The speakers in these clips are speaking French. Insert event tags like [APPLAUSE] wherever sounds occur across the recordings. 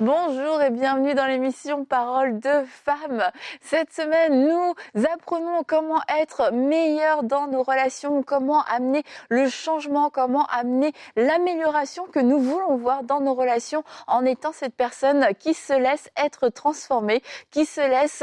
Bonjour et bienvenue dans l'émission Parole de femmes. Cette semaine, nous apprenons comment être meilleur dans nos relations, comment amener le changement, comment amener l'amélioration que nous voulons voir dans nos relations en étant cette personne qui se laisse être transformée, qui se laisse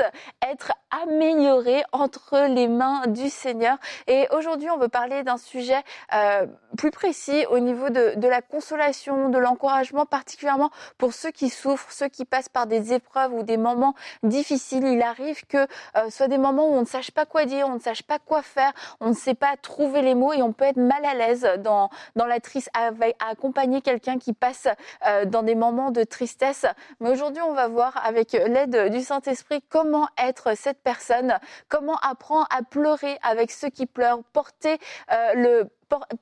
être améliorée entre les mains du Seigneur. Et aujourd'hui, on veut parler d'un sujet euh, plus précis au niveau de, la consolation, de l'encouragement, particulièrement pour ceux qui souffrent, ceux qui passent par des épreuves ou des moments difficiles. Il arrive que euh, soit des moments où on ne sache pas quoi dire, on ne sache pas quoi faire, on ne sait pas trouver les mots et on peut être mal à l'aise dans, dans la triste, à, accompagner quelqu'un qui passe euh, dans des moments de tristesse. Mais aujourd'hui, on va voir avec l'aide du Saint-Esprit comment être cette personne, comment apprendre à pleurer avec ceux qui pleurent, porter euh, le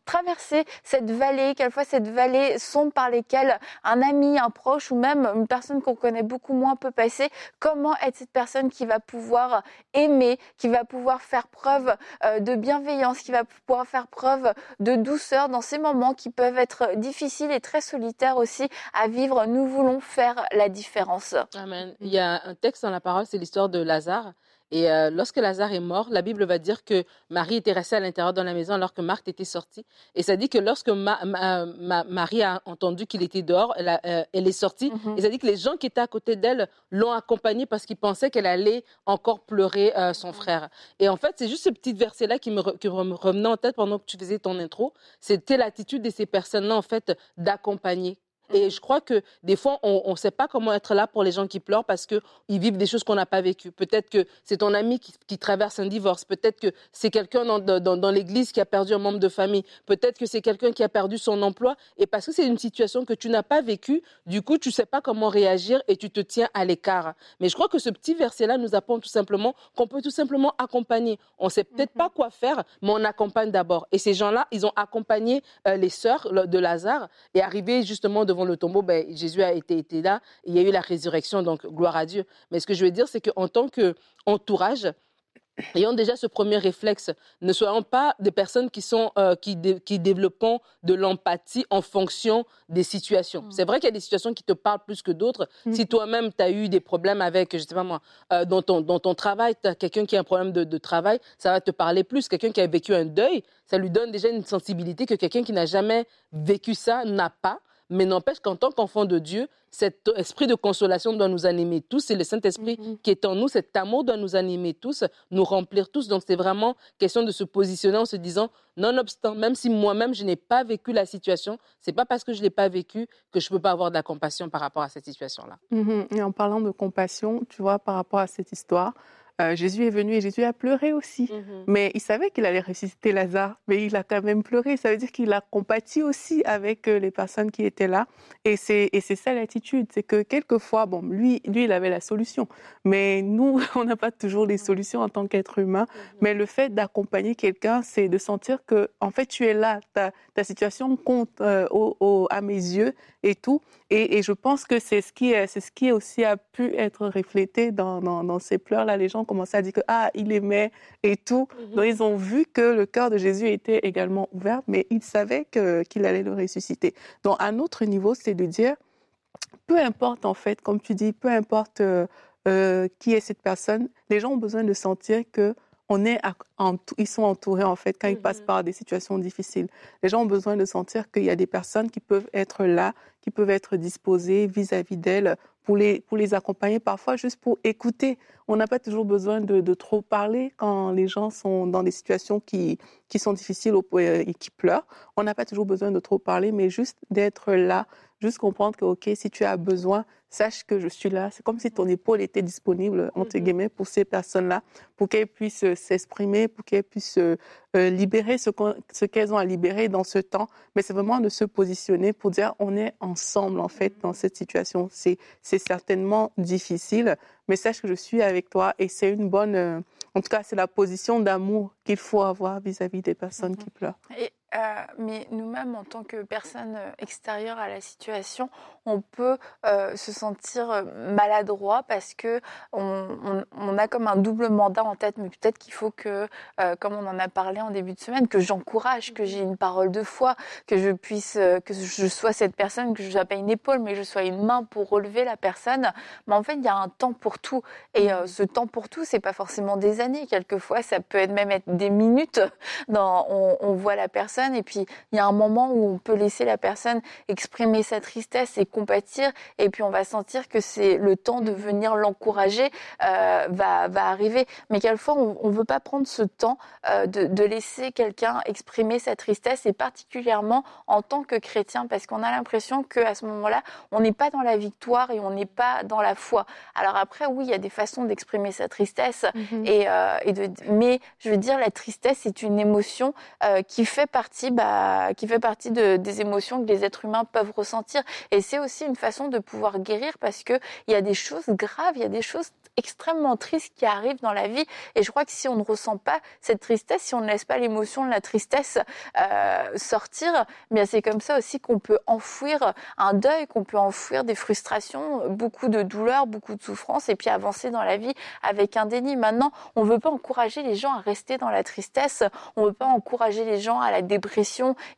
traverser cette vallée, quelquefois cette vallée sombre par lesquelles un ami, un proche ou même une personne qu'on connaît beaucoup moins peut passer, comment être cette personne qui va pouvoir aimer, qui va pouvoir faire preuve euh, de bienveillance, qui va pouvoir faire preuve de douceur dans ces moments qui peuvent être difficiles et très solitaires aussi à vivre? Nous voulons faire la différence. Amen. Il y a un texte dans la parole, c'est l'histoire de Lazare. Et euh, lorsque Lazare est mort, la Bible va dire que Marie était restée à l'intérieur de la maison alors que Marthe était sortie. Et ça dit que lorsque Marie a entendu qu'il était dehors, elle, euh, est sortie. Mhm. Et ça dit que les gens qui étaient à côté d'elle l'ont accompagnée parce qu'ils pensaient qu'elle allait encore pleurer euh, son mhm. frère. Et en fait, c'est juste ce petit verset-là qui me, qui me revenait en tête pendant que tu faisais ton intro. C'était l'attitude de ces personnes-là, en fait, d'accompagner et je crois que des fois, on ne sait pas comment être là pour les gens qui pleurent parce qu'ils vivent des choses qu'on n'a pas vécues. Peut-être que c'est ton ami qui, qui, traverse un divorce. Peut-être que c'est quelqu'un dans, dans, dans l'église qui a perdu un membre de famille. Peut-être que c'est quelqu'un qui a perdu son emploi. Et parce que c'est une situation que tu n'as pas vécue, du coup, tu ne sais pas comment réagir et tu te tiens à l'écart. Mais je crois que ce petit verset-là nous apprend tout simplement qu'on peut tout simplement accompagner. On ne sait peut-être pas quoi faire, mais on accompagne d'abord. Et ces gens-là, ils ont accompagné euh, les sœurs de Lazare et arrivé justement devant le tombeau, ben, Jésus a été, été là. il y a eu la résurrection, donc gloire à Dieu. Mais ce que je veux dire, c'est qu'en tant qu'entourage, ayant déjà ce premier réflexe, ne soyons pas des personnes qui sont euh, qui, qui développent de l'empathie en fonction des situations. Mm. C'est vrai qu'il y a des situations qui te parlent plus que d'autres. Mm. Si toi-même tu as eu des problèmes avec, je sais pas moi, euh, dans ton dans ton travail, tu as quelqu'un qui a un problème de, de, travail, ça va te parler plus. Quelqu'un qui a vécu un deuil, ça lui donne déjà une sensibilité que quelqu'un qui n'a jamais vécu ça n'a pas. Mais n'empêche qu'en tant qu'enfant de Dieu, cet esprit de consolation doit nous animer tous. C'est le Saint-Esprit mm-hmm. qui est en nous. Cet amour doit nous animer tous, nous remplir tous. Donc, c'est vraiment question de se positionner en se disant, nonobstant, même si moi-même, je n'ai pas vécu la situation, c'est pas parce que je l'ai pas vécu que je peux pas avoir de la compassion par rapport à cette situation-là. Mm-hmm. Et en parlant de compassion, tu vois, par rapport à cette histoire, euh, Jésus est venu et Jésus a pleuré aussi. Mhm. Mais il savait qu'il allait ressusciter Lazare, mais il a quand même pleuré. Ça veut dire qu'il a compati aussi avec euh, les personnes qui étaient là. Et c'est, et c'est ça l'attitude, c'est que quelquefois, bon, lui, lui, il avait la solution. Mais nous, [LAUGHS] on n'a pas toujours les solutions en tant qu'être humain. Mhm. Mais le fait d'accompagner quelqu'un, c'est de sentir que, en fait, tu es là, ta, ta situation compte euh, au, à mes yeux et tout. Et, et je pense que c'est ce qui est, c'est ce qui aussi a pu être reflété dans, dans, dans ces pleurs-là. Les gens ont commencé à dire que, ah, il aimait et tout. Mhm. Donc, ils ont vu que le cœur de Jésus était également ouvert, mais ils savaient qu'il allait le ressusciter. Donc, un autre niveau, c'est de dire, peu importe, en fait, comme tu dis, peu importe euh, euh, qui est cette personne, les gens ont besoin de sentir que on est ils sont entourés en fait quand ils passent mhm. par des situations difficiles. Les gens ont besoin de sentir qu'il y a des personnes qui peuvent être là, qui peuvent être disposées vis-à-vis d'elles pour les, pour les accompagner, parfois juste pour écouter. On n'a pas toujours besoin de, de, trop parler quand les gens sont dans des situations qui, qui sont difficiles euh, et qui pleurent. On n'a pas toujours besoin de trop parler, mais juste d'être là, juste comprendre que, OK, si tu as besoin, sache que je suis là. C'est comme si ton épaule était disponible, entre mhm. guillemets, pour ces personnes-là, pour qu'elles puissent euh, s'exprimer, pour qu'elles puissent euh, euh, libérer ce qu'elles ont à libérer dans ce temps. Mais c'est vraiment de se positionner pour dire on est ensemble, en fait, dans cette situation. C'est certainement difficile, mais sache que je suis avec toi et c'est une bonne, en tout cas, c'est la position d'amour qu'il faut avoir vis-à-vis des personnes qui pleurent. Euh, mais nous-mêmes, en tant que personnes euh, extérieures à la situation, on peut euh, se sentir maladroit parce que on, a comme un double mandat en tête. Mais peut-être qu'il faut que, comme on en a parlé en début de semaine, que j'encourage, que j'ai une parole de foi, que je puisse, que je sois cette personne, que je sois pas une épaule, mais que je sois une main pour relever la personne. Mais en fait, il y a un temps pour tout. Et ce temps pour tout, c'est pas forcément des années. Quelquefois, ça peut être même être des minutes. Dans, on voit la personne et puis il y a un moment où on peut laisser la personne exprimer sa tristesse et compatir et puis on va sentir que c'est le temps de venir l'encourager euh, va, va arriver. Mais quelquefois on ne veut pas prendre ce temps euh, de, de, laisser quelqu'un exprimer sa tristesse et particulièrement en tant que chrétien parce qu'on a l'impression qu'à ce moment-là on n'est pas dans la victoire et on n'est pas dans la foi. Alors après oui il y a des façons d'exprimer sa tristesse mm-hmm. et, euh, et de, mais je veux dire la tristesse c'est une émotion euh, qui fait partie bah, qui fait partie de, des émotions que les êtres humains peuvent ressentir. Et c'est aussi une façon de pouvoir guérir parce que il y a des choses graves, il y a des choses extrêmement tristes qui arrivent dans la vie. Et je crois que si on ne ressent pas cette tristesse, si on ne laisse pas l'émotion de la tristesse euh, sortir, eh bien c'est comme ça aussi qu'on peut enfouir un deuil, qu'on peut enfouir des frustrations, beaucoup de douleurs, beaucoup de souffrances, et puis avancer dans la vie avec un déni. Maintenant, on ne veut pas encourager les gens à rester dans la tristesse, on ne veut pas encourager les gens à la dépression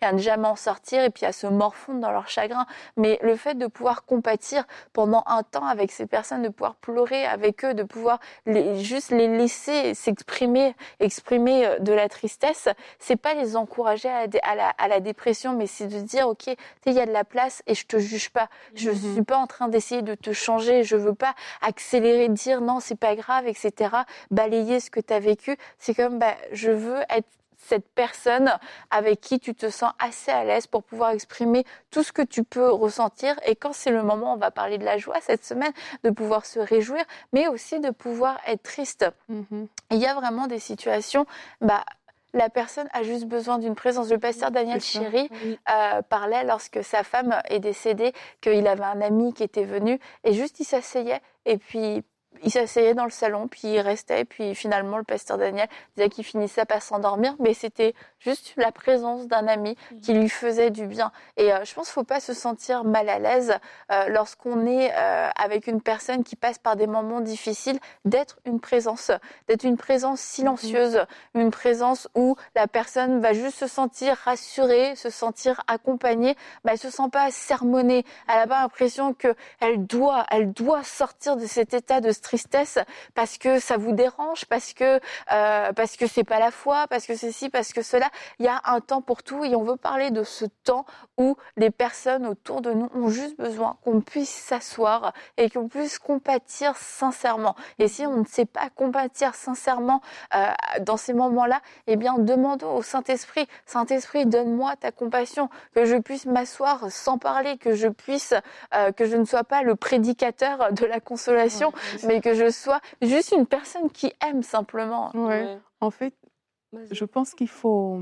et à ne jamais en sortir, et puis à se morfondre dans leur chagrin. Mais le fait de pouvoir compatir pendant un temps avec ces personnes, de pouvoir pleurer avec eux, de pouvoir les, juste les laisser s'exprimer, exprimer euh, de la tristesse, c'est pas les encourager à, la, à la, dépression, mais c'est de dire ok, il y a de la place et je te juge pas. Je mhm. suis pas en train d'essayer de te changer. Je veux pas accélérer, dire non, c'est pas grave, etc. Balayer ce que tu as vécu. C'est comme bah, je veux être cette personne avec qui tu te sens assez à l'aise pour pouvoir exprimer tout ce que tu peux ressentir. Et quand c'est le moment, on va parler de la joie cette semaine, de pouvoir se réjouir, mais aussi de pouvoir être triste. Mm-hmm. Il y a vraiment des situations, bah, la personne a juste besoin d'une présence. Le pasteur Daniel Chéry euh, parlait lorsque sa femme est décédée qu'il avait un ami qui était venu et juste il s'asseyait et puis il s'asseyait dans le salon, puis il restait, puis finalement le pasteur Daniel disait qu'il finissait par s'endormir, mais c'était juste la présence d'un ami mm. qui lui faisait du bien. Et euh, je pense qu'il faut pas se sentir mal à l'aise euh, lorsqu'on est euh, avec une personne qui passe par des moments difficiles, d'être une présence, d'être une présence silencieuse, mm-hmm. une présence où la personne va juste se sentir rassurée, se sentir accompagnée, mais elle se sent pas sermonnée. Elle a pas l'impression que elle doit, elle doit sortir de cet état de tristesse parce que ça vous dérange, parce que euh, parce que c'est pas la foi, parce que ceci, parce que cela. Il y a un temps pour tout et on veut parler de ce temps où les personnes autour de nous ont juste besoin qu'on puisse s'asseoir et qu'on puisse compatir sincèrement. Et si on ne sait pas compatir sincèrement euh, dans ces moments-là, eh bien demandons au Saint-Esprit, Saint-Esprit, donne-moi ta compassion, que je puisse m'asseoir sans parler, que je puisse, euh, que je ne sois pas le prédicateur de la consolation, mais que je sois juste une personne qui aime simplement. Ouais. En fait, je pense qu'il faut,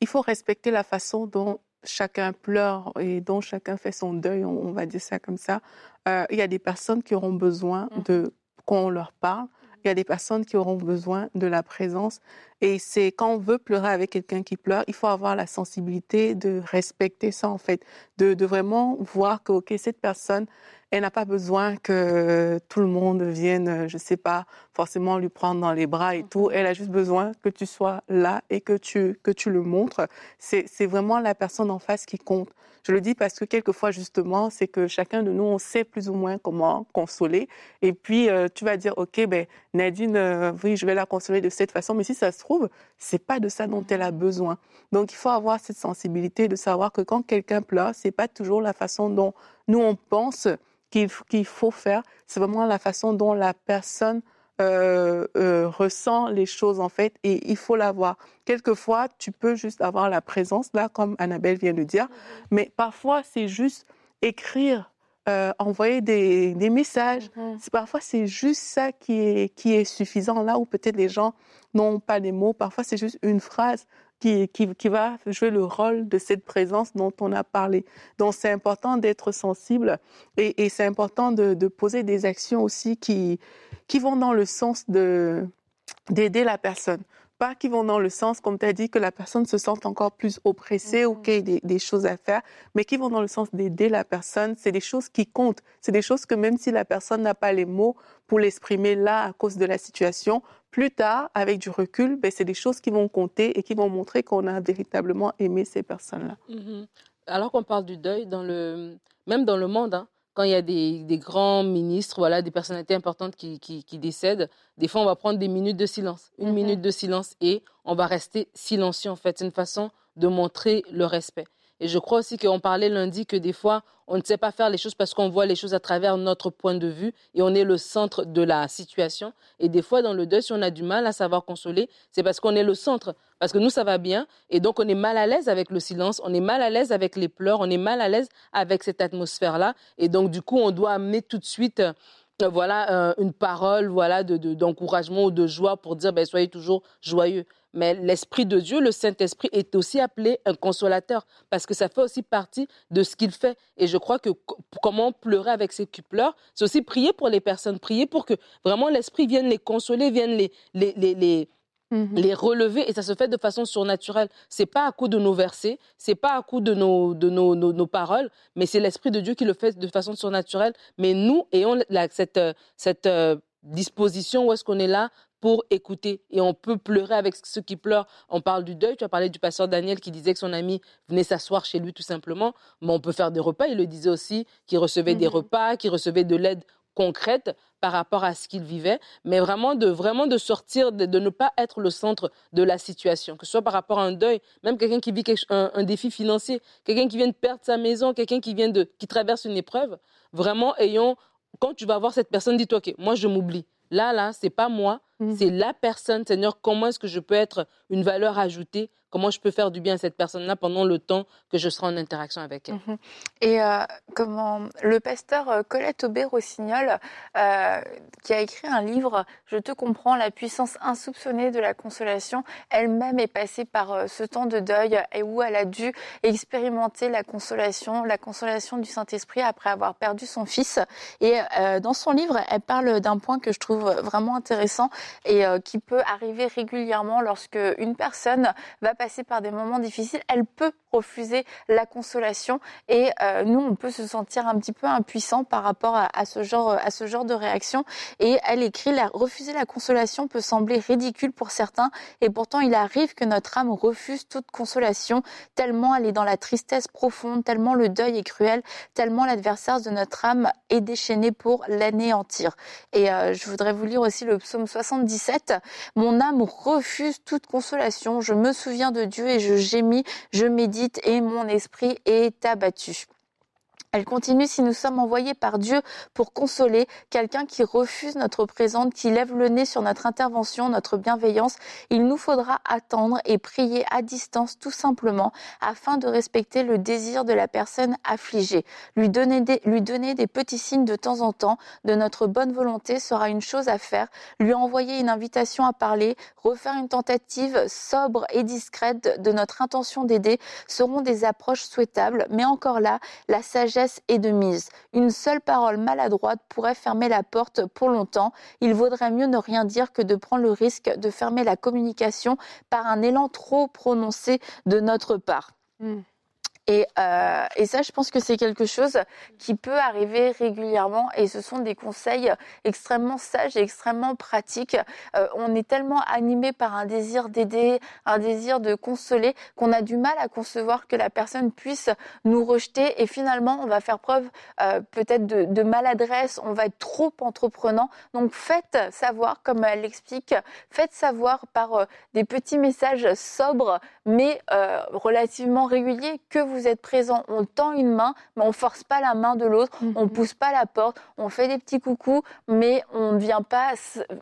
il faut respecter la façon dont chacun pleure et dont chacun fait son deuil, on, va dire ça comme ça. Euh, il y a des personnes qui auront besoin mm. de qu'on leur parle. Il y a des personnes qui auront besoin de la présence. Et c'est quand on veut pleurer avec quelqu'un qui pleure, il faut avoir la sensibilité de respecter ça, en fait, de, de vraiment voir que, OK, cette personne, elle n'a pas besoin que tout le monde vienne, je ne sais pas, forcément lui prendre dans les bras et tout. Elle a juste besoin que tu sois là et que tu, que tu le montres. C'est vraiment la personne en face qui compte. Je le dis parce que quelquefois, justement, c'est que chacun de nous, on sait plus ou moins comment consoler. Et puis, euh, tu vas dire, OK, ben, Nadine, euh, oui, je vais la consoler de cette façon. Mais si ça se trouve, c'est pas de ça dont elle a besoin. Donc, il faut avoir cette sensibilité de savoir que quand quelqu'un pleure, c'est pas toujours la façon dont nous, on pense qu'il faut faire, c'est vraiment la façon dont la personne euh, euh, ressent les choses en fait et il faut l'avoir. Quelquefois, tu peux juste avoir la présence là, comme Annabelle vient de dire, mais parfois c'est juste écrire, euh, envoyer des, des messages. Mm-hmm. Parfois c'est juste ça qui est qui est suffisant là où peut-être les gens n'ont pas les mots. Parfois c'est juste une phrase qui, va jouer le rôle de cette présence dont on a parlé. Donc c'est important d'être sensible et, c'est important de, de, poser des actions aussi qui, qui vont dans le sens de d'aider la personne. Pas qui vont dans le sens, comme tu as dit, que la personne se sente encore plus oppressée ou qu'il y ait des, des, choses à faire, mais qui vont dans le sens d'aider la personne. C'est des choses qui comptent. C'est des choses que même si la personne n'a pas les mots pour l'exprimer là à cause de la situation, plus tard, avec du recul, ben, c'est des choses qui vont compter et qui vont montrer qu'on a véritablement aimé ces personnes-là. Mm-hmm. Alors qu'on parle du deuil, dans le... même dans le monde, hein, quand il y a des, des, grands ministres, voilà, des personnalités importantes qui, qui, qui, décèdent, des fois on va prendre des minutes de silence, une mm-hmm. minute de silence et on va rester silencieux en fait. C'est une façon de montrer le respect. Et je crois aussi qu'on parlait lundi que des fois, on ne sait pas faire les choses parce qu'on voit les choses à travers notre point de vue et on est le centre de la situation. Et des fois, dans le deuil, si on a du mal à savoir consoler, c'est parce qu'on est le centre. Parce que nous, ça va bien. Et donc, on est mal à l'aise avec le silence, on est mal à l'aise avec les pleurs, on est mal à l'aise avec cette atmosphère-là. Et donc, du coup, on doit amener tout de suite euh, voilà une parole voilà d'encouragement ou de joie pour dire ben, soyez toujours joyeux mais l'Esprit de Dieu, le Saint-Esprit, est aussi appelé un consolateur, parce que ça fait aussi partie de ce qu'il fait. Et je crois que comment pleurer avec ceux qui pleurent, c'est aussi prier pour les personnes, prier pour que vraiment l'Esprit vienne les consoler, vienne les, les, les, les mmh les relever et ça se fait de façon surnaturelle. C'est pas à coup de nos versets, c'est pas à coup de nos de nos, nos, paroles, mais c'est l'esprit de Dieu qui le fait de façon surnaturelle. Mais nous ayons cette cette euh, disposition où est-ce qu'on est là pour écouter. Et on peut pleurer avec ceux qui pleurent. On parle du deuil. Tu as parlé du pasteur Daniel qui disait que son ami venait s'asseoir chez lui tout simplement. Mais on peut faire des repas. Il le disait aussi qu'il recevait des mhm. repas, qu'il recevait de l'aide concrète par rapport à ce qu'il vivait, mais vraiment de vraiment de sortir, de, ne pas être le centre de la situation, que ce soit par rapport à un deuil, même quelqu'un qui vit un, un, défi financier, quelqu'un qui vient de perdre sa maison, quelqu'un qui vient de qui traverse une épreuve, vraiment ayons quand tu vas voir cette personne, dis-toi ok, moi je m'oublie. Là là, c'est pas moi, Mmh. C'est la personne, Seigneur, comment est-ce que je peux être une valeur ajoutée? Comment je peux faire du bien à cette personne-là pendant le temps que je serai en interaction avec elle? Mmh Et euh, comment le pasteur euh, Colette Aubé-Rossignol, euh, qui a écrit un livre, Je te comprends, la puissance insoupçonnée de la consolation, elle-même est passée par ce temps de deuil et où elle a dû expérimenter la consolation, la consolation du Saint-Esprit après avoir perdu son fils. Et dans son livre, elle parle d'un point que je trouve vraiment intéressant et euh, qui peut arriver régulièrement lorsque une personne va passer par des moments difficiles. Elle peut refuser la consolation et euh, nous on peut se sentir un petit peu impuissant par rapport à, ce genre à ce genre de réaction et elle écrit refuser la consolation peut sembler ridicule pour certains et pourtant il arrive que notre âme refuse toute consolation tellement elle est dans la tristesse profonde tellement le deuil est cruel tellement l'adversaire de notre âme est déchaîné pour l'anéantir et euh, je voudrais vous lire aussi le psaume 77 mon âme refuse toute consolation je me souviens de Dieu et je gémis je médite et mon esprit est abattu. Elle continue, si nous sommes envoyés par Dieu pour consoler quelqu'un qui refuse notre présence, qui lève le nez sur notre intervention, notre bienveillance, il nous faudra attendre et prier à distance tout simplement afin de respecter le désir de la personne affligée. Lui donner des, lui donner des petits signes de temps en temps de notre bonne volonté sera une chose à faire. Lui envoyer une invitation à parler, refaire une tentative sobre et discrète de notre intention d'aider seront des approches souhaitables, mais encore là, la sagesse et de mise. Une seule parole maladroite pourrait fermer la porte pour longtemps. Il vaudrait mieux ne rien dire que de prendre le risque de fermer la communication par un élan trop prononcé de notre part. Hmm. Et, euh, et, ça, je pense que c'est quelque chose qui peut arriver régulièrement et ce sont des conseils extrêmement sages et extrêmement pratiques. Euh, on est tellement animé par un désir d'aider, un désir de consoler qu'on a du mal à concevoir que la personne puisse nous rejeter et finalement on va faire preuve euh, peut-être de, maladresse, on va être trop entreprenant. Donc faites savoir, comme elle l'explique, faites savoir par des petits messages sobres mais relativement réguliers que vous vous êtes présent, on tend une main, mais on force pas la main de l'autre, on mhm. pousse pas la porte, on fait des petits coucous, mais on ne vient pas,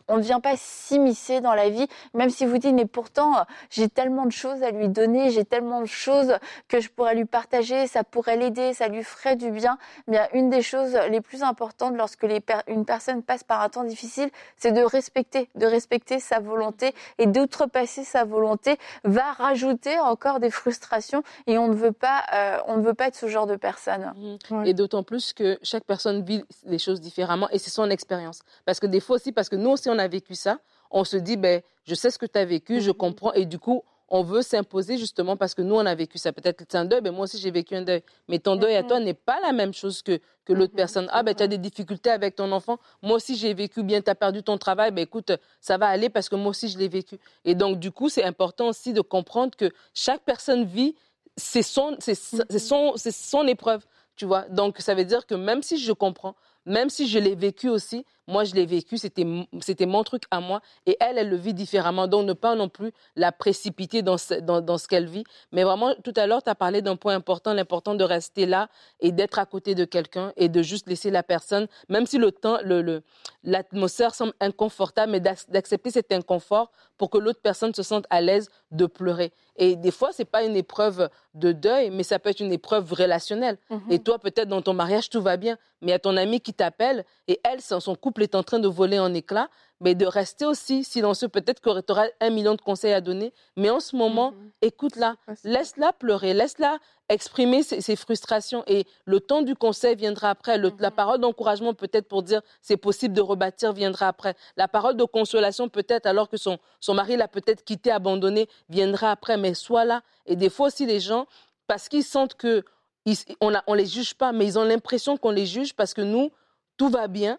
on ne vient pas s'immiscer dans la vie, même si vous dites, mais pourtant, j'ai tellement de choses à lui donner, j'ai tellement de choses que je pourrais lui partager, ça pourrait l'aider, ça lui ferait du bien. Eh bien, une des choses les plus importantes lorsque les une personne passe par un temps difficile, c'est de respecter, de respecter sa volonté et d'outrepasser sa volonté va rajouter encore des frustrations et on ne veut pas euh, on ne veut pas être ce genre de personne. Mhm. Et d'autant plus que chaque personne vit les choses différemment et c'est son expérience. Parce que des fois aussi, parce que nous aussi on a vécu ça, on se dit, ben, je sais ce que tu as vécu, je mhm. comprends, et du coup, on veut s'imposer justement parce que nous, on a vécu ça. Peut-être que c'est un deuil, mais moi aussi, j'ai vécu un deuil. Mais ton deuil à toi n'est pas la même chose que, que l'autre personne. Ah, ben, tu as des difficultés avec ton enfant. Moi aussi, j'ai vécu bien, tu as perdu ton travail. Ben, écoute, ça va aller parce que moi aussi, je l'ai vécu. Et donc, du coup, c'est important aussi de comprendre que chaque personne vit, c'est son, c'est son, son épreuve. Tu vois, donc ça veut dire que même si je comprends, même si je l'ai vécu aussi, moi, je l'ai vécu, c'était, c'était mon truc à moi. Et elle, elle le vit différemment. Donc, ne pas non plus la précipiter dans ce, dans, dans ce qu'elle vit. Mais vraiment, tout à l'heure, tu as parlé d'un point important, l'important de rester là et d'être à côté de quelqu'un et de juste laisser la personne, même si le temps, le, le, l'atmosphère semble inconfortable, mais d'accepter cet inconfort pour que l'autre personne se sente à l'aise de pleurer. Et des fois, c'est pas une épreuve de deuil, mais ça peut être une épreuve relationnelle. Mm-hmm. Et toi, peut-être dans ton mariage, tout va bien, mais il y a ton ami qui t'appelle et elle, son couple est en train de voler en éclats, mais de rester aussi silencieux. Peut-être que tu auras un million de conseils à donner, mais en ce moment, mhm. écoute-la, laisse-la pleurer, laisse-la exprimer ses, frustrations et le temps du conseil viendra après. La mhm. parole d'encouragement peut-être pour dire c'est possible de rebâtir viendra après. La parole de consolation peut-être alors que son, son mari l'a peut-être quitté, abandonné, viendra après, mais sois là. Et des fois aussi les gens, parce qu'ils sentent que on, a, on les juge pas, mais ils ont l'impression qu'on les juge parce que nous, tout va bien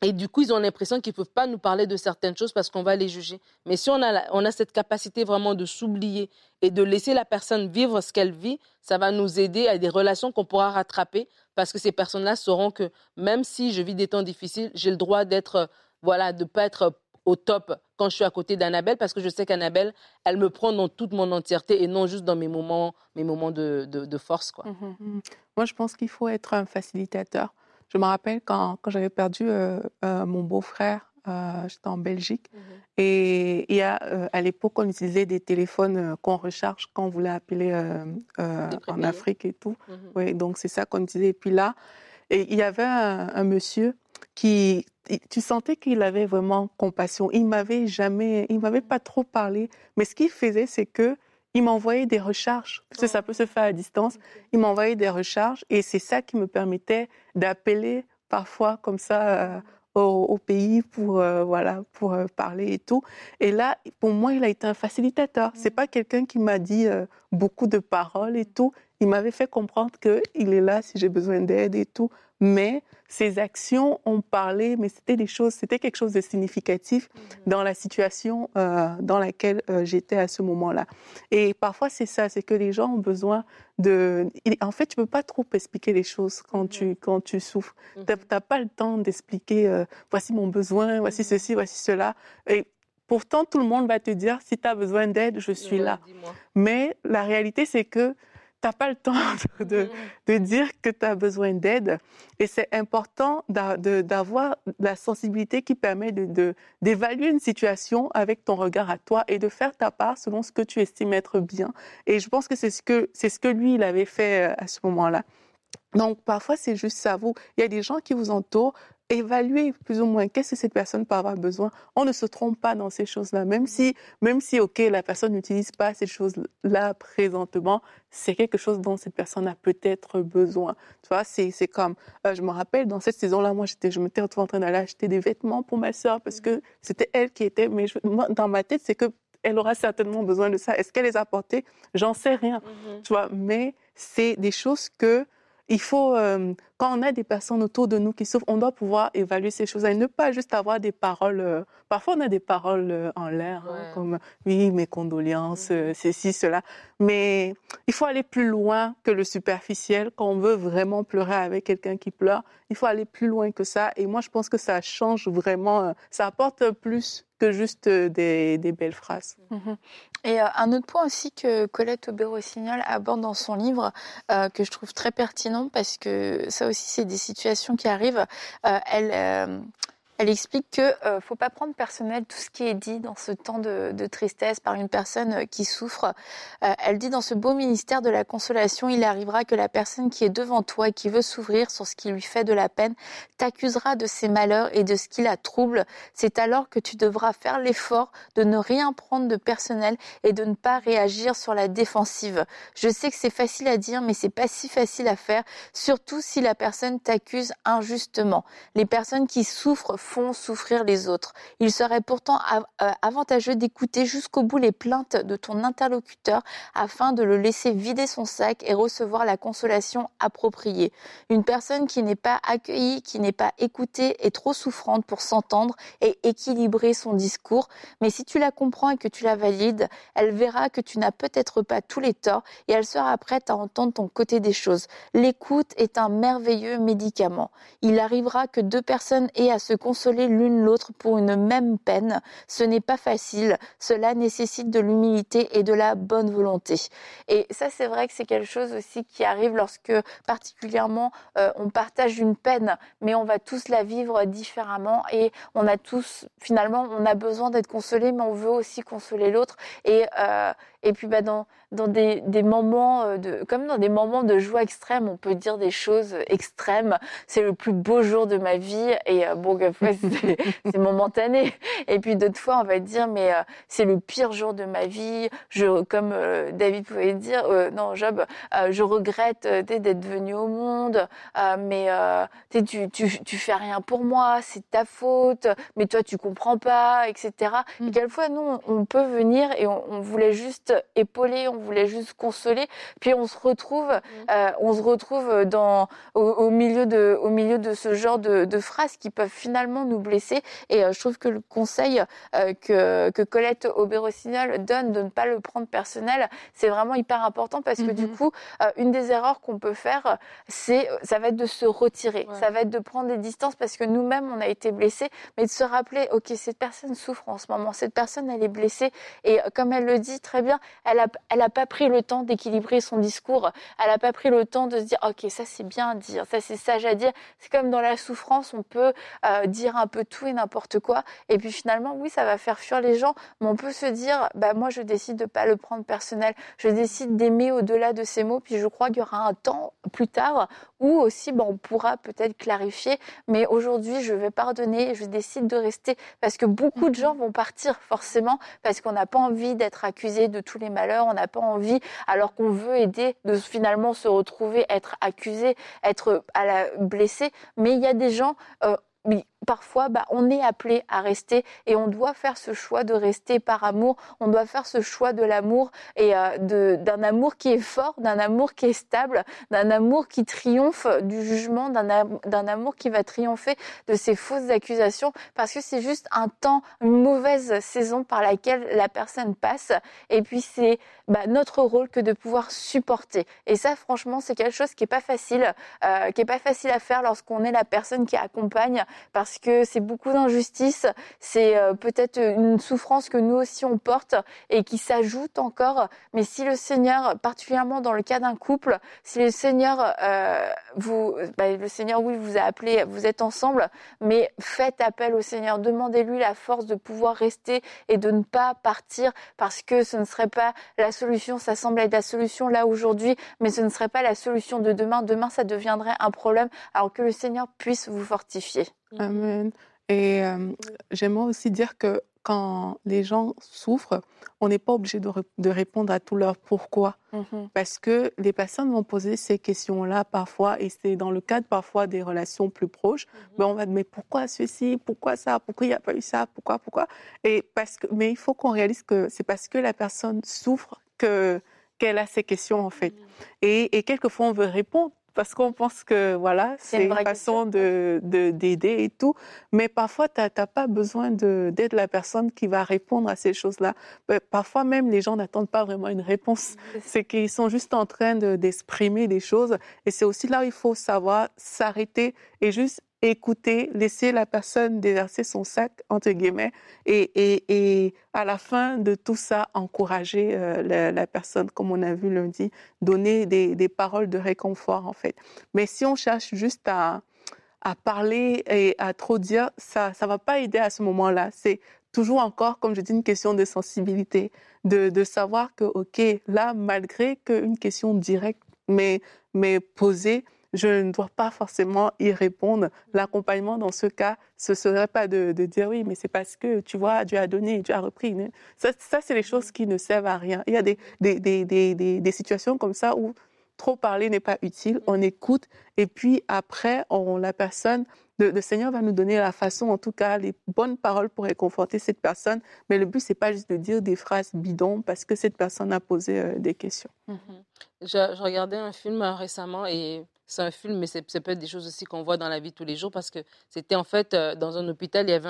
et du coup, ils ont l'impression qu'ils ne peuvent pas nous parler de certaines choses parce qu'on va les juger. Mais si on a, on a cette capacité vraiment de s'oublier et de laisser la personne vivre ce qu'elle vit, ça va nous aider à des relations qu'on pourra rattraper parce que ces personnes-là sauront que même si je vis des temps difficiles, j'ai le droit d'être, voilà, de pas être au top quand je suis à côté d'Annabelle parce que je sais qu'Annabelle, elle me prend dans toute mon entièreté et non juste dans mes moments, mes moments de, de, force, quoi. Mmh mmh. Moi, je pense qu'il faut être un facilitateur. Je me rappelle quand, quand j'avais perdu euh, euh, mon beau-frère, euh, j'étais en Belgique. Mmh et à l'époque, on utilisait des téléphones qu'on recharge quand on voulait appeler en Afrique et tout. Mmh oui, donc c'est ça qu'on utilisait. Et puis là, et il y avait un, monsieur qui, tu sentais qu'il avait vraiment compassion. Il m'avait jamais, il m'avait pas trop parlé, mais ce qu'il faisait, c'est que il m'envoyait des recharges, parce que ça peut se faire à distance. Il m'envoyait des recharges et c'est ça qui me permettait d'appeler parfois comme ça euh, au, pays pour euh, voilà pour euh, parler et tout. Et là, pour moi, il a été un facilitateur. C'est pas quelqu'un qui m'a dit beaucoup de paroles et tout. Il m'avait fait comprendre qu'il est là si j'ai besoin d'aide et tout mais ces actions ont parlé, mais c'était des choses, c'était quelque chose de significatif mhm. dans la situation euh, dans laquelle euh, j'étais à ce moment-là. Et parfois, c'est ça, c'est que les gens ont besoin de. En fait, tu peux pas trop expliquer les choses quand mhm. tu quand tu souffres. Tu n'as pas le temps d'expliquer. Euh, voici mon besoin, voici mhm. ceci, voici cela. Et pourtant, tout le monde va te dire si tu as besoin d'aide, je suis là. Mais la réalité, c'est que tu n'as pas le temps de, de, dire que tu as besoin d'aide. Et c'est important d'avoir la sensibilité qui permet d'évaluer de, une situation avec ton regard à toi et de faire ta part selon ce que tu estimes être bien. Et je pense que c'est ce que, c'est ce que lui, il avait fait euh, à ce moment-là. Donc, parfois, c'est juste ça. Vous, il y a des gens qui vous entourent évaluer plus ou moins qu'est-ce que cette personne peut avoir besoin. On ne se trompe pas dans ces choses-là. Même si, même si, OK, la personne n'utilise pas ces choses-là présentement, c'est quelque chose dont cette personne a peut-être besoin. Tu vois, c'est, c'est comme, euh, je me rappelle, dans cette saison-là, moi, j'étais, je m'étais retrouvée en train d'aller acheter des vêtements pour ma sœur parce que c'était elle qui était, mais moi, dans ma tête, c'est que elle aura certainement besoin de ça. Est-ce qu'elle les a apportés? J'en sais rien. Mm-hmm. Tu vois, mais c'est des choses que, il faut, euh, quand on a des personnes autour de nous qui souffrent, on doit pouvoir évaluer ces choses et ne pas juste avoir des paroles. Euh, parfois, on a des paroles euh, en l'air, hein, comme oui, mes condoléances, mm-hmm. ceci, cela. Mais il faut aller plus loin que le superficiel. Quand on veut vraiment pleurer avec quelqu'un qui pleure, il faut aller plus loin que ça. Et moi, je pense que ça change vraiment, ça apporte plus que juste des, belles phrases. Mm-hmm. Et euh, un autre point aussi que Colette Aubert-Rossignol aborde dans son livre, euh, que je trouve très pertinent parce que ça aussi c'est des situations qui arrivent. Euh, elle, elle explique que euh, faut pas prendre personnel tout ce qui est dit dans ce temps de, de tristesse par une personne euh, qui souffre. Euh, elle dit dans ce beau ministère de la consolation, il arrivera que la personne qui est devant toi et qui veut s'ouvrir sur ce qui lui fait de la peine t'accusera de ses malheurs et de ce qui la trouble. C'est alors que tu devras faire l'effort de ne rien prendre de personnel et de ne pas réagir sur la défensive. Je sais que c'est facile à dire, mais c'est pas si facile à faire, surtout si la personne t'accuse injustement. Les personnes qui souffrent souffrir les autres. Il serait pourtant euh, avantageux d'écouter jusqu'au bout les plaintes de ton interlocuteur afin de le laisser vider son sac et recevoir la consolation appropriée. Une personne qui n'est pas accueillie, qui n'est pas écoutée est trop souffrante pour s'entendre et équilibrer son discours. Mais si tu la comprends et que tu la valides, elle verra que tu n'as peut-être pas tous les torts et elle sera prête à entendre ton côté des choses. L'écoute est un merveilleux médicament. Il arrivera que deux personnes aient à se consoler l'une l'autre pour une même peine. Ce n'est pas facile. Cela nécessite de l'humilité et de la bonne volonté. Et ça, c'est vrai que c'est quelque chose aussi qui arrive lorsque particulièrement euh, on partage une peine, mais on va tous la vivre différemment et on a tous, finalement, on a besoin d'être consolé, mais on veut aussi consoler l'autre. Et, euh, et puis bah, dans, dans des, des, moments euh, de, comme dans des moments de joie extrême, on peut dire des choses extrêmes. C'est le plus beau jour de ma vie et euh, bon, [LAUGHS] c'est momentané. Et puis d'autres fois, on va dire mais euh, c'est le pire jour de ma vie. Je, comme David pouvait dire, non Job, je regrette d'être venu au monde, mais tu, tu, tu fais rien pour moi, c'est ta faute. Mais toi, tu comprends pas, etc. Et mm. quelquefois, nous, on peut venir et on, on voulait juste épauler, on voulait juste consoler. Puis on se retrouve, mmh. euh, on se retrouve dans au, milieu de au milieu de ce genre de, de phrases qui peuvent finalement nous blesser. Et euh, je trouve que le conseil euh, que que Colette Aubé-Rossignol donne de ne pas le prendre personnel, c'est vraiment hyper important parce que du mmh. coup, une des erreurs qu'on peut faire, c'est ça va être de se retirer, ça va être de prendre des distances parce que nous-mêmes on a été blessés, mais de se rappeler, ok, cette personne souffre en ce moment, cette personne elle est blessée et comme elle le dit très bien, elle a elle a pas pris le temps d'équilibrer son discours. Elle n'a pas pris le temps de se dire, ok, ça c'est bien à dire, ça c'est sage à dire. C'est comme dans la souffrance, on peut euh, dire un peu tout et n'importe quoi. Et puis finalement, oui, ça va faire fuir les gens, mais on peut se dire, bah moi je décide de pas le prendre personnel. Je décide d'aimer au-delà de ces mots. Puis je crois qu'il y aura un temps plus tard où aussi, bah, on pourra peut-être clarifier. Mais aujourd'hui, je vais pardonner. Je décide de rester parce que beaucoup de gens vont partir forcément parce qu'on n'a pas envie d'être accusé de tous les malheurs. On n'a pas envie alors qu'on veut aider, de finalement se retrouver, être accusé, être la blessé. Mais il y a des gens, euh, parfois, bah, on est appelé à rester et on doit faire ce choix de rester par amour. On doit faire ce choix de l'amour et euh, d'un amour qui est fort, d'un amour qui est stable, d'un amour qui triomphe du jugement, d'un amour qui va triompher de ces fausses accusations parce que c'est juste un temps, une mauvaise saison par laquelle la personne passe. Et puis c'est bah, notre rôle que de pouvoir supporter. Et ça, franchement, c'est quelque chose qui est pas facile, euh, qui est pas facile à faire lorsqu'on est la personne qui accompagne parce que c'est beaucoup d'injustice, c'est euh, peut-être une souffrance que nous aussi on porte et qui s'ajoute encore. Mais si le Seigneur, particulièrement dans le cas d'un couple, si le Seigneur, euh, vous, bah, le Seigneur, oui, vous a appelé, vous êtes ensemble, mais faites appel au Seigneur, demandez-lui la force de pouvoir rester et de ne pas partir parce que ce ne serait pas la solution. Ça semble être la solution là aujourd'hui, mais ce ne serait pas la solution de demain. Demain, ça deviendrait un problème, alors que le Seigneur puisse vous fortifier. Amen. Et euh, j'aimerais aussi dire que quand les gens souffrent, on n'est pas obligé de, de, répondre à tout leur pourquoi. Mm-hmm. Parce que les personnes vont poser ces questions-là parfois, et c'est dans le cadre parfois des relations plus proches. Mm-hmm. mais on va dire, mais pourquoi ceci Pourquoi ça Pourquoi il n'y a pas eu ça Pourquoi Pourquoi? Et parce que, Mais il faut qu'on réalise que c'est parce que la personne souffre que qu'elle a ces questions en fait. Et, et quelquefois on veut répondre parce qu'on pense que voilà, c'est une, façon de d'aider et tout. Mais parfois, tu n'as pas besoin d'être la personne qui va répondre à ces choses-là. Parfois même, les gens n'attendent pas vraiment une réponse. C'est qu'ils sont juste en train d'exprimer des choses. Et c'est aussi là où il faut savoir s'arrêter et juste écouter, laisser la personne déverser son sac, entre guillemets, et, et, et à la fin de tout ça, encourager euh, la, personne, comme on a vu lundi, donner des, des, paroles de réconfort, en fait. Mais si on cherche juste à, à parler et à trop dire, ça ça va pas aider à ce moment-là. C'est toujours encore, comme je dis, une question de sensibilité, de, de savoir que, OK, là, malgré qu'une question directe, mais, mais posée, je ne dois pas forcément y répondre. L'accompagnement, dans ce cas, ce serait pas de, dire oui, mais c'est parce que, tu vois, Dieu a donné, Dieu a repris. Ça, ça c'est les choses qui ne servent à rien. Il y a des, des, des, des, des situations comme ça où trop parler n'est pas utile. On écoute et puis après, on, la personne, le, Seigneur va nous donner la façon, en tout cas, les bonnes paroles pour réconforter cette personne. Mais le but, c'est pas juste de dire des phrases bidons parce que cette personne a posé euh, des questions. Mm-hmm. Je, regardais un film euh, récemment et c'est un film, mais c'est peut-être des choses aussi qu'on voit dans la vie tous les jours parce que c'était en fait euh, dans un hôpital, il y avait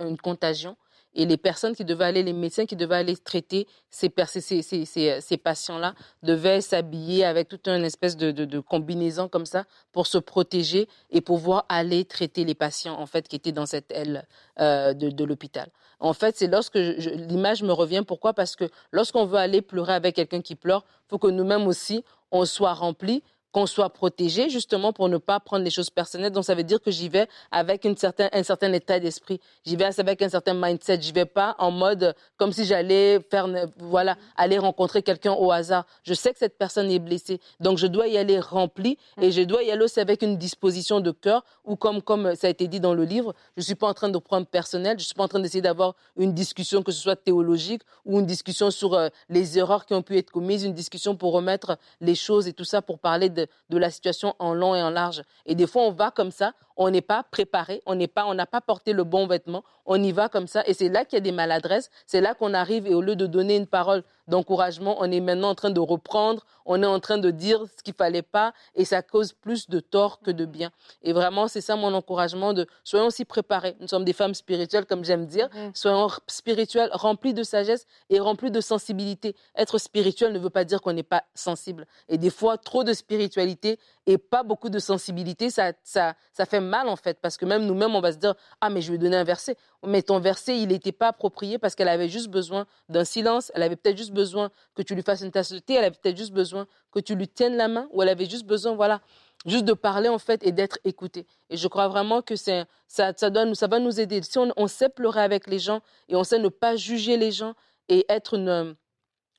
une contagion et les personnes qui devaient aller, les médecins qui devaient aller traiter ces, ces patients-là devaient s'habiller avec toute une espèce de, de, combinaison comme ça pour se protéger et pouvoir aller traiter les patients en fait qui étaient dans cette aile euh, de, de l'hôpital. En fait, c'est lorsque l'image me revient. Pourquoi? Parce que lorsqu'on veut aller pleurer avec quelqu'un qui pleure, faut que nous-mêmes aussi on soit remplis qu'on soit protégé justement pour ne pas prendre les choses personnelles. Donc ça veut dire que j'y vais avec une certain, un certain état d'esprit. J'y vais avec un certain mindset. J'y vais pas en mode comme si j'allais faire, voilà, aller rencontrer quelqu'un au hasard. Je sais que cette personne est blessée, donc je dois y aller rempli et je dois y aller aussi avec une disposition de cœur ou comme comme ça a été dit dans le livre, je suis pas en train de prendre personnel. Je suis pas en train d'essayer d'avoir une discussion que ce soit théologique ou une discussion sur euh, les erreurs qui ont pu être commises, une discussion pour remettre les choses et tout ça pour parler de de, la situation en long et en large. Et des fois, on va comme ça, on n'est pas préparé, on n'est pas, on n'a pas porté le bon vêtement, on y va comme ça, et c'est là qu'il y a des maladresses, c'est là qu'on arrive, et au lieu de donner une parole d'encouragement, on est maintenant en train de reprendre, on est en train de dire ce qu'il fallait pas, et ça cause plus de tort que de bien. Et vraiment, c'est ça mon encouragement de soyons aussi préparés. Nous sommes des femmes spirituelles, comme j'aime dire, mm-hmm. soyons spirituelles, remplies de sagesse et remplies de sensibilité. Être spirituel ne veut pas dire qu'on n'est pas sensible. Et des fois, trop de spiritualité et pas beaucoup de sensibilité, ça, ça, ça fait mal en fait, parce que même nous-mêmes, on va se dire, ah mais je vais donner un verset. Mais ton verset, il n'était pas approprié parce qu'elle avait juste besoin d'un silence, elle avait peut-être juste besoin que tu lui fasses une tasse de thé, elle avait peut-être juste besoin que tu lui tiennes la main, ou elle avait juste besoin, voilà, juste de parler en fait et d'être écoutée. Et je crois vraiment que ça, ça, donne, ça va nous aider. Si on, on sait pleurer avec les gens et on sait ne pas juger les gens et être une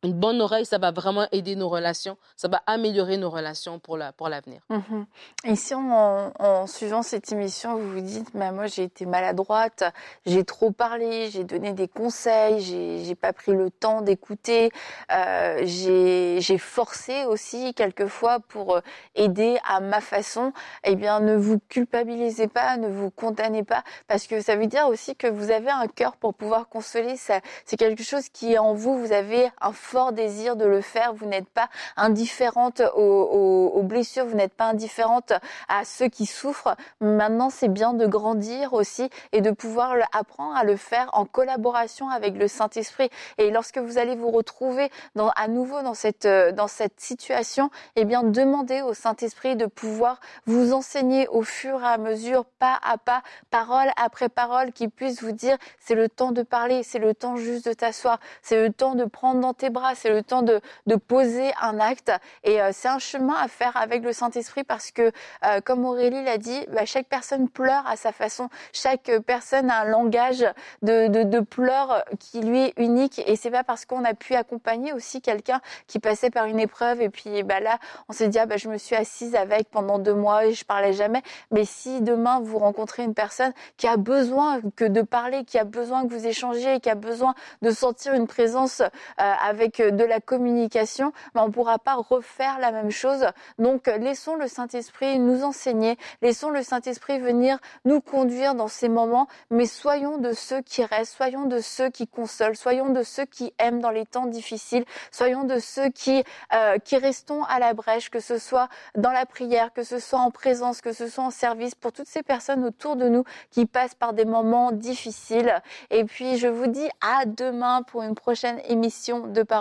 une bonne oreille, ça va vraiment aider nos relations, ça va améliorer nos relations pour la pour l'avenir. Mhm. Et si en, en, suivant cette émission, vous vous dites, bah, moi j'ai été maladroite, j'ai trop parlé, j'ai donné des conseils, j'ai j'ai pas pris le temps d'écouter, euh, j'ai j'ai forcé aussi quelquefois pour euh, aider à ma façon. Eh bien, ne vous culpabilisez pas, ne vous condamnez pas, parce que ça veut dire aussi que vous avez un cœur pour pouvoir consoler. Ça, c'est quelque chose qui est en vous. Vous avez un fort désir de le faire. Vous n'êtes pas indifférente aux, blessures, vous n'êtes pas indifférente à ceux qui souffrent. Maintenant, c'est bien de grandir aussi et de pouvoir apprendre à le faire en collaboration avec le Saint-Esprit. Et lorsque vous allez vous retrouver à nouveau dans cette, dans cette situation, eh bien, demandez au Saint-Esprit de pouvoir vous enseigner au fur et à mesure, pas à pas, parole après parole, qui puisse vous dire, c'est le temps de parler, c'est le temps juste de t'asseoir, c'est le temps de prendre dans tes bras c'est le temps de, poser un acte. Et euh, c'est un chemin à faire avec le Saint-Esprit parce que, euh, comme Aurélie l'a dit, bah, chaque personne pleure à sa façon. Chaque personne a un langage de, de, pleurs qui lui est unique. Et c'est pas parce qu'on a pu accompagner aussi quelqu'un qui passait par une épreuve et puis bah, là, on s'est dit, ah, bah, je me suis assise avec pendant deux mois et je parlais jamais. Mais si demain vous rencontrez une personne qui a besoin que de parler, qui a besoin que vous échangez, qui a besoin de sentir une présence euh, avec de la communication, mais on ne pourra pas refaire la même chose. Donc laissons le Saint-Esprit nous enseigner, laissons le Saint-Esprit venir nous conduire dans ces moments, mais soyons de ceux qui restent, soyons de ceux qui consolent, soyons de ceux qui aiment dans les temps difficiles, soyons de ceux qui, euh, qui restons à la brèche, que ce soit dans la prière, que ce soit en présence, que ce soit en service, pour toutes ces personnes autour de nous qui passent par des moments difficiles. Et puis je vous dis à demain pour une prochaine émission de Parole